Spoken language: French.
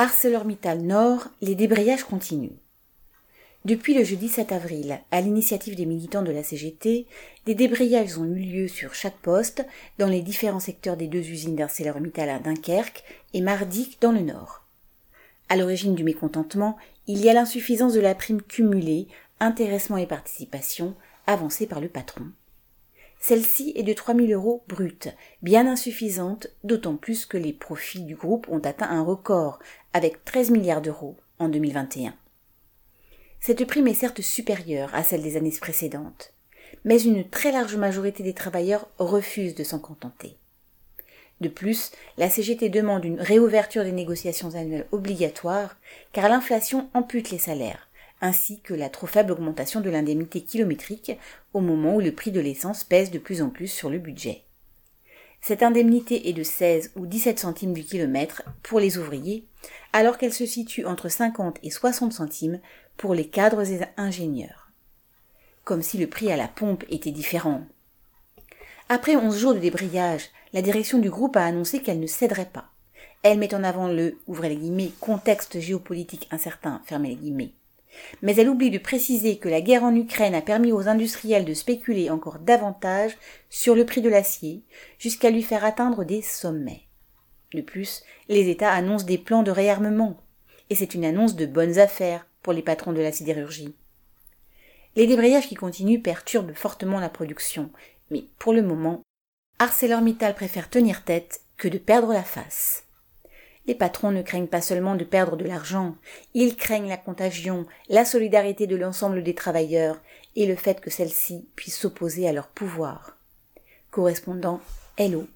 ArcelorMittal Nord, les débrayages continuent. Depuis le jeudi 7 avril, à l'initiative des militants de la CGT, des débrayages ont eu lieu sur chaque poste dans les différents secteurs des deux usines d'ArcelorMittal à Dunkerque et Mardic dans le Nord. À l'origine du mécontentement, il y a l'insuffisance de la prime cumulée, intéressement et participation, avancée par le patron. Celle-ci est de 3 000 euros brut, bien insuffisante, d'autant plus que les profits du groupe ont atteint un record, avec 13 milliards d'euros en 2021. Cette prime est certes supérieure à celle des années précédentes, mais une très large majorité des travailleurs refusent de s'en contenter. De plus, la CGT demande une réouverture des négociations annuelles obligatoires, car l'inflation ampute les salaires, ainsi que la trop faible augmentation de l'indemnité kilométrique au moment où le prix de l'essence pèse de plus en plus sur le budget. Cette indemnité est de 16 ou 17 centimes du kilomètre pour les ouvriers, alors qu'elle se situe entre 50 et 60 centimes pour les cadres et ingénieurs. Comme si le prix à la pompe était différent. Après 11 jours de débrayage, la direction du groupe a annoncé qu'elle ne céderait pas. Elle met en avant le, ouvrez les guillemets, contexte géopolitique incertain, fermez les guillemets, mais elle oublie de préciser que la guerre en Ukraine a permis aux industriels de spéculer encore davantage sur le prix de l'acier, jusqu'à lui faire atteindre des sommets. De plus, les États annoncent des plans de réarmement, et c'est une annonce de bonnes affaires pour les patrons de la sidérurgie. Les débrayages qui continuent perturbent fortement la production, mais pour le moment, ArcelorMittal préfère tenir tête que de perdre la face. Les patrons ne craignent pas seulement de perdre de l'argent, ils craignent la contagion, la solidarité de l'ensemble des travailleurs et le fait que celle-ci puisse s'opposer à leur pouvoir. Correspondant Hello